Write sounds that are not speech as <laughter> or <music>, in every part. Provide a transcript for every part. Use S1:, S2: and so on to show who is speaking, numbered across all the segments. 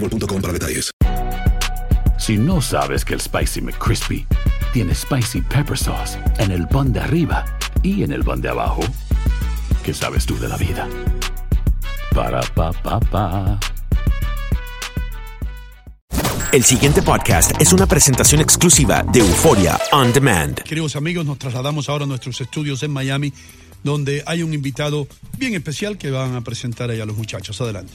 S1: boostmobile.com para detalles.
S2: Si no sabes que el Spicy McCrispy tiene Spicy Pepper Sauce en el pan de arriba y en el pan de abajo, ¿qué sabes tú de la vida? Para, pa, pa, pa.
S3: El siguiente podcast es una presentación exclusiva de Euforia On Demand.
S4: Queridos amigos, nos trasladamos ahora a nuestros estudios en Miami, donde hay un invitado bien especial que van a presentar ahí a los muchachos. Adelante.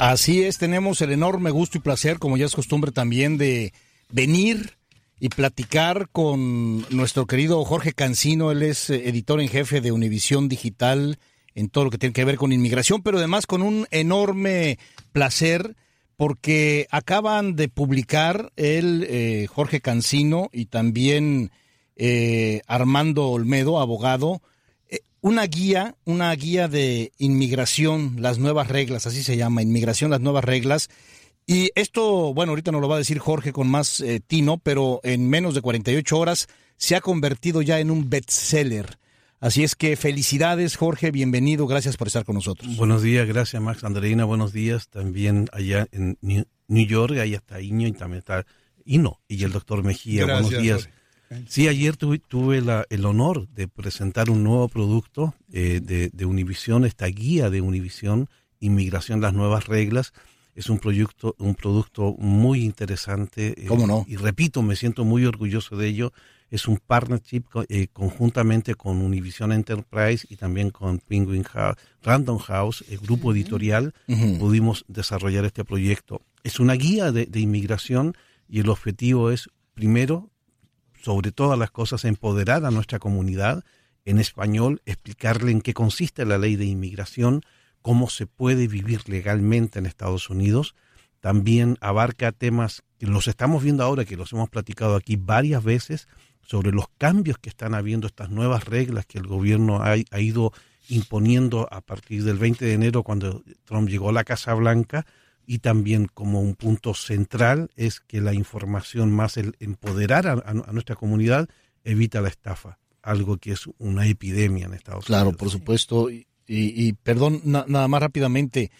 S5: Así es, tenemos el enorme gusto y placer, como ya es costumbre también, de venir y platicar con nuestro querido Jorge Cancino. Él es eh, editor en jefe de Univisión Digital en todo lo que tiene que ver con inmigración, pero además con un enorme placer porque acaban de publicar él, eh, Jorge Cancino y también eh, Armando Olmedo, abogado, una guía, una guía de inmigración, las nuevas reglas, así se llama, inmigración, las nuevas reglas. Y esto, bueno, ahorita nos lo va a decir Jorge con más eh, tino, pero en menos de 48 horas se ha convertido ya en un bestseller. Así es que felicidades, Jorge, bienvenido, gracias por estar con nosotros.
S6: Buenos días, gracias Max Andreina, buenos días. También allá en New New York, ahí está Iño y también está Ino y el doctor Mejía,
S4: Gracias,
S6: buenos días.
S4: Jorge.
S6: Sí, ayer tuve, tuve la- el honor de presentar un nuevo producto eh, de, de Univisión, esta guía de Univisión, Inmigración, las nuevas reglas. Es un proyecto, un producto muy interesante. eh,
S5: ¿Cómo no?
S6: Y repito, me siento muy orgulloso de ello. Es un partnership eh, conjuntamente con Univision Enterprise y también con Penguin House, Random House, el grupo editorial, pudimos desarrollar este proyecto. Es una guía de, de inmigración y el objetivo es, primero, sobre todas las cosas, empoderar a nuestra comunidad en español, explicarle en qué consiste la ley de inmigración, cómo se puede vivir legalmente en Estados Unidos. También abarca temas que los estamos viendo ahora, que los hemos platicado aquí varias veces, sobre los cambios que están habiendo, estas nuevas reglas que el gobierno ha, ha ido imponiendo a partir del 20 de enero cuando Trump llegó a la Casa Blanca y también como un punto central es que la información más el empoderar a, nuestra comunidad evita la estafa, algo que es una epidemia en Estados
S5: Claro,
S6: Unidos.
S5: por supuesto. Y, y- perdón, na- nada más rápidamente,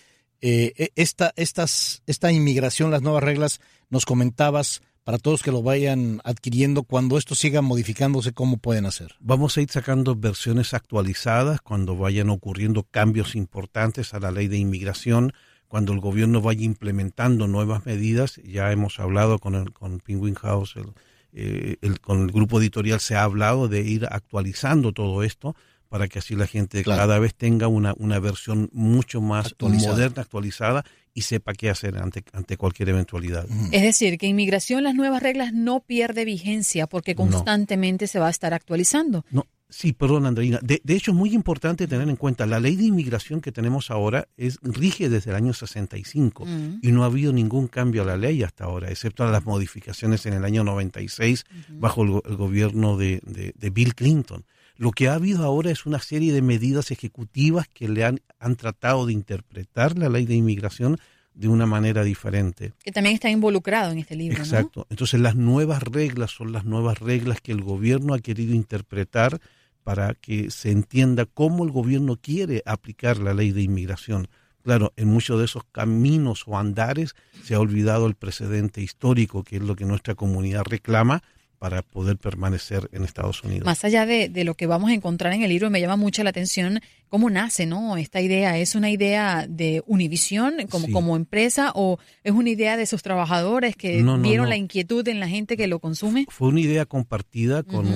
S5: eh, e- esta, estas, esta inmigración, las nuevas reglas, nos comentabas para todos que lo vayan adquiriendo, cuando esto siga modificándose, ¿cómo pueden hacer?
S6: Vamos a ir sacando versiones actualizadas cuando vayan ocurriendo cambios importantes a la ley de inmigración, cuando el gobierno vaya implementando nuevas medidas. Ya hemos hablado con el con Penguin House, el, eh, el- con el grupo editorial se ha hablado de ir actualizando todo esto para que así la gente
S5: Claro.
S6: cada vez tenga una, una versión mucho más
S5: Actualizada.
S6: moderna, actualizada y sepa qué hacer ante, ante cualquier eventualidad.
S7: Es decir, que inmigración, las nuevas reglas no pierde vigencia porque
S6: No.
S7: constantemente se va a estar actualizando.
S6: No, sí, perdón, Andreina. De, de hecho, es muy importante tener en cuenta, la ley de inmigración que tenemos ahora es rige desde el año 65
S7: Mm.
S6: y no ha habido ningún cambio a la ley hasta ahora, excepto las modificaciones en el año 96 bajo el, go- el gobierno de, de- de Bill Clinton. Lo que ha habido ahora es una serie de medidas ejecutivas que le han, han tratado de interpretar la ley de inmigración de una manera diferente.
S7: Que también está involucrado en este libro.
S6: Exacto. Entonces las nuevas reglas son las nuevas reglas que el gobierno ha querido interpretar para que se entienda cómo el gobierno quiere aplicar la ley de inmigración. Claro, en muchos de esos caminos o andares se ha olvidado el precedente histórico, que es lo que nuestra comunidad reclama, para poder permanecer en Estados Unidos.
S7: Más allá de, lo que vamos a encontrar en el libro, me llama mucho la atención cómo nace, ¿no? Esta idea, ¿es una idea de Univision como, como empresa o es una idea de sus trabajadores que vieron la inquietud en la gente que lo consume?
S6: Fue una idea compartida con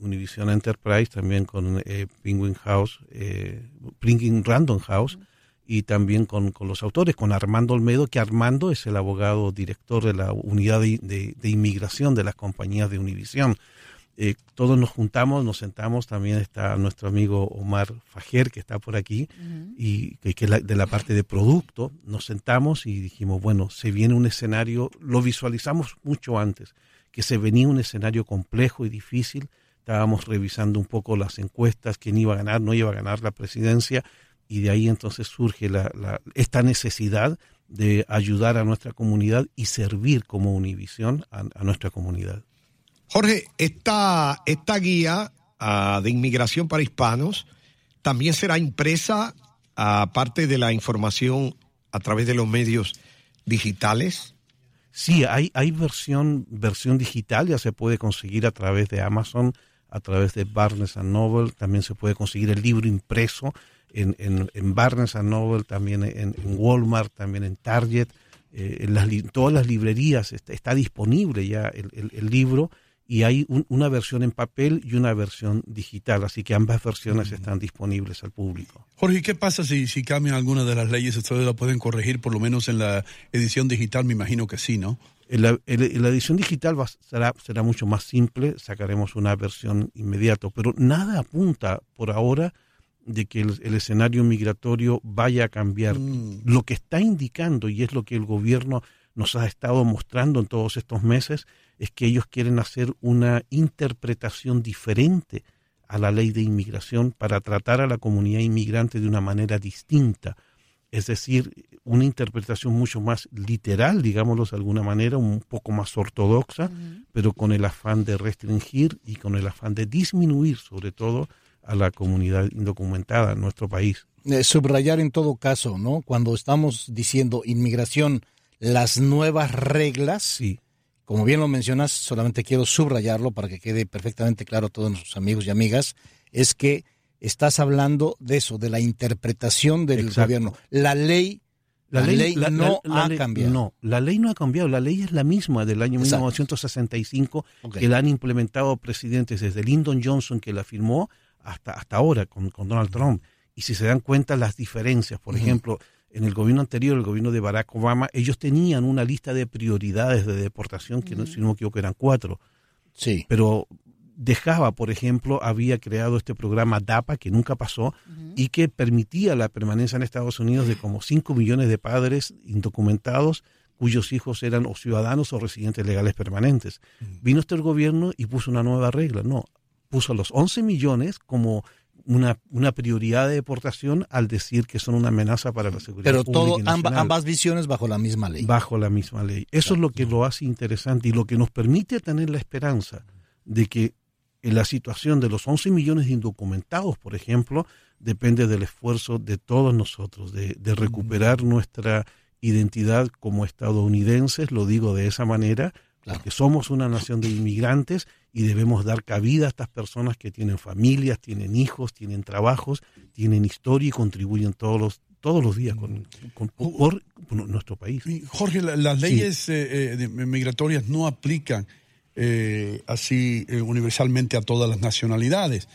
S6: Univision Enterprise, también con eh, Penguin House, eh, Penguin Random House y también con, los autores, con Armando Olmedo, que Armando es el abogado director de la unidad de, inmigración de las compañías de Univisión. Eh, todos nos juntamos, nos sentamos, también está nuestro amigo Omar Fajer, que está por aquí, y que, es de la parte de producto, nos sentamos y dijimos, bueno, se viene un escenario, lo visualizamos mucho antes, que se venía un escenario complejo y difícil, estábamos revisando un poco las encuestas, quién iba a ganar, no iba a ganar la presidencia, y de ahí entonces surge la, esta necesidad de ayudar a nuestra comunidad y servir como Univisión a, nuestra comunidad.
S8: Jorge, esta, esta guía ah, de inmigración para hispanos también será impresa aparte de la información a través de los medios digitales.
S6: Sí, hay, hay versión, versión digital, ya se puede conseguir a través de Amazon, a través de Barnes Noble, también se puede conseguir el libro impreso en, en, en Barnes Noble, también en, Walmart, también en Target, eh, en las, todas las librerías está, disponible ya el, libro y hay una versión en papel y una versión digital, así que ambas versiones están disponibles al público.
S4: Jorge, ¿qué pasa si, si cambian alguna de las leyes? ¿Ustedes la pueden corregir por lo menos en la edición digital? Me imagino que sí, ¿no?
S6: En la, edición digital será, será mucho más simple, sacaremos una versión inmediato, pero nada apunta por ahora de que el, escenario migratorio vaya a cambiar. Mm. Lo que está indicando, y es lo que el gobierno nos ha estado mostrando en todos estos meses, es que ellos quieren hacer una interpretación diferente a la ley de inmigración para tratar a la comunidad inmigrante de una manera distinta. Es decir, una interpretación mucho más literal, digámoslo de alguna manera, un poco más ortodoxa, pero con el afán de restringir y con el afán de disminuir, sobre todo, a la comunidad indocumentada en nuestro país.
S5: Eh, subrayar en todo caso, ¿no? Cuando estamos diciendo inmigración, las nuevas reglas,
S6: sí.
S5: como bien lo mencionas, solamente quiero subrayarlo para que quede perfectamente claro a todos nuestros amigos y amigas, es que estás hablando de eso, de la interpretación del gobierno. La ley la, ley, no ha cambiado.
S6: No, la ley no ha cambiado. La ley es la misma del año 1965 que la han implementado presidentes desde Lyndon Johnson, que la firmó, hasta, hasta ahora con, Donald Trump. Y si se dan cuenta las diferencias, por ejemplo, en el gobierno anterior, el gobierno de Barack Obama, ellos tenían una lista de prioridades de deportación, que no, si no me equivoco eran cuatro.
S5: Sí.
S6: Pero dejaba, por ejemplo, había creado este programa DAPA, que nunca pasó, y que permitía la permanencia en Estados Unidos de como 5 millones de padres indocumentados cuyos hijos eran o ciudadanos o residentes legales permanentes. Vino este gobierno y puso una nueva regla. No, puso los 11 millones como una, una prioridad de deportación al decir que son una amenaza para la seguridad
S5: Pero todo, ambas visiones bajo la misma ley.
S6: Bajo la misma ley. Eso es lo que lo hace interesante y lo que nos permite tener la esperanza de que en la situación de los 11 millones de indocumentados, por ejemplo, depende del esfuerzo de todos nosotros, de, de recuperar nuestra identidad como estadounidenses, lo digo de esa manera, porque somos una nación de inmigrantes y debemos dar cabida a estas personas que tienen familias, tienen hijos, tienen trabajos, tienen historia y contribuyen todos los todos los días con, por, nuestro país.
S4: Jorge, las leyes eh, eh, migratorias no aplican eh, así universalmente a todas las nacionalidades.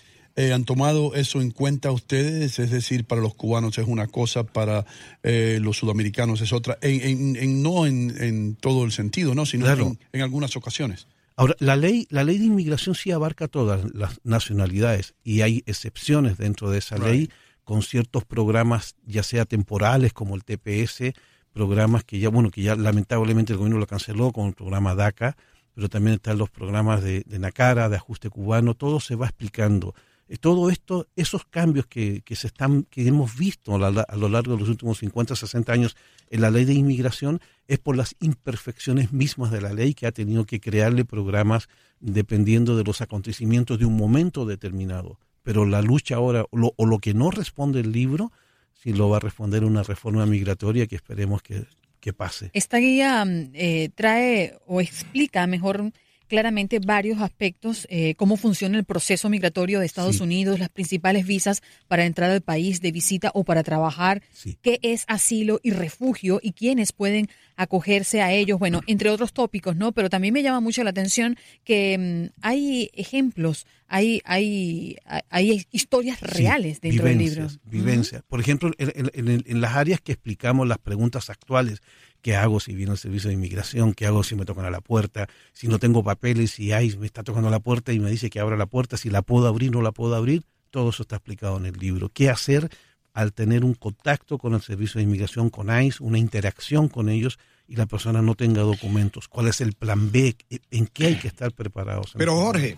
S4: ¿Han tomado eso en cuenta ustedes? Es decir, para los cubanos es una cosa, para los sudamericanos es otra, en, no en, todo el sentido, ¿no? sino en algunas ocasiones.
S6: Ahora, la ley, la ley de inmigración sí abarca todas las nacionalidades y hay excepciones dentro de esa ley con ciertos programas, ya sea temporales como el TPS, programas que ya, bueno, que ya lamentablemente el gobierno lo canceló con el programa DACA, pero también están los programas de, de NACARA, de ajuste cubano, todo se va explicando. Todo esto, esos cambios que, se están, que hemos visto a, lo largo de los últimos 50, 60 años en la ley de inmigración, es por las imperfecciones mismas de la ley que ha tenido que crearle programas dependiendo de los acontecimientos de un momento determinado. Pero la lucha ahora, o lo que no responde el libro, si lo va a responder una reforma migratoria que esperemos que, pase.
S7: Esta guía mm, eh, trae o explica mejor claramente varios aspectos, eh, cómo funciona el proceso migratorio de Estados Unidos, las principales visas para entrar al país de visita o para trabajar, qué es asilo y refugio y quiénes pueden acogerse a ellos, bueno, entre otros tópicos, ¿no? Pero también me llama mucho la atención que mm, hay ejemplos, hay, hay, hay historias reales dentro del libro.
S6: Vivencias. Por ejemplo, en, las áreas que explicamos las preguntas actuales, ¿qué hago si viene el servicio de inmigración? ¿Qué hago si me tocan a la puerta? Si no tengo papeles y hay, me está tocando la puerta y me dice que abra la puerta, si la puedo abrir, no la puedo abrir, todo eso está explicado en el libro. ¿Qué hacer al tener un contacto con el servicio de inmigración, con ICE, una interacción con ellos y la persona no tenga documentos? ¿Cuál es el plan B? ¿En qué hay que estar preparados?
S8: Pero Jorge,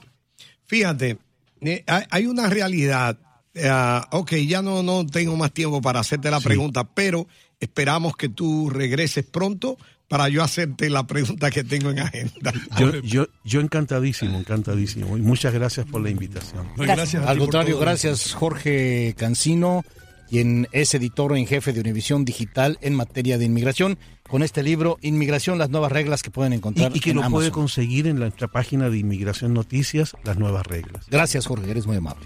S8: fíjate, eh, hay una realidad. Uh, ok, ya no, no tengo más tiempo para hacerte la pregunta, pero esperamos que tú regreses pronto para yo hacerte la pregunta que tengo en agenda. <laughs>
S6: Yo, yo, yo encantadísimo, encantadísimo. Y muchas gracias por la invitación.
S5: Gracias. Al contrario, gracias Jorge Cancino quien es editor en jefe de Univisión Digital en materia de inmigración, con este libro Inmigración, las nuevas reglas que pueden encontrar.
S6: Y, y que lo puede conseguir en nuestra página de Inmigración Noticias, las nuevas reglas.
S5: Gracias, Jorge, eres muy amable.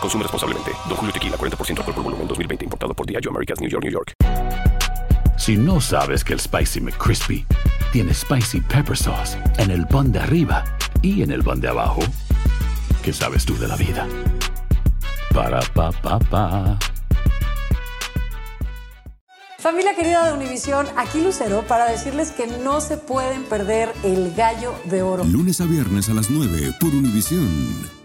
S9: Consume responsablemente. Don Julio Tequila, 40% alcohol por volumen, 2020. Importado por Diageo Americas, New York, New York.
S2: Si no sabes que el Spicy McCrispy tiene Spicy Pepper Sauce en el pan de arriba y en el pan de abajo, ¿qué sabes tú de la vida? Para, pa, pa, pa.
S10: Familia querida de Univisión, aquí Lucero para decirles que no se pueden perder el gallo de oro.
S11: Lunes a viernes a las 9 por Univisión.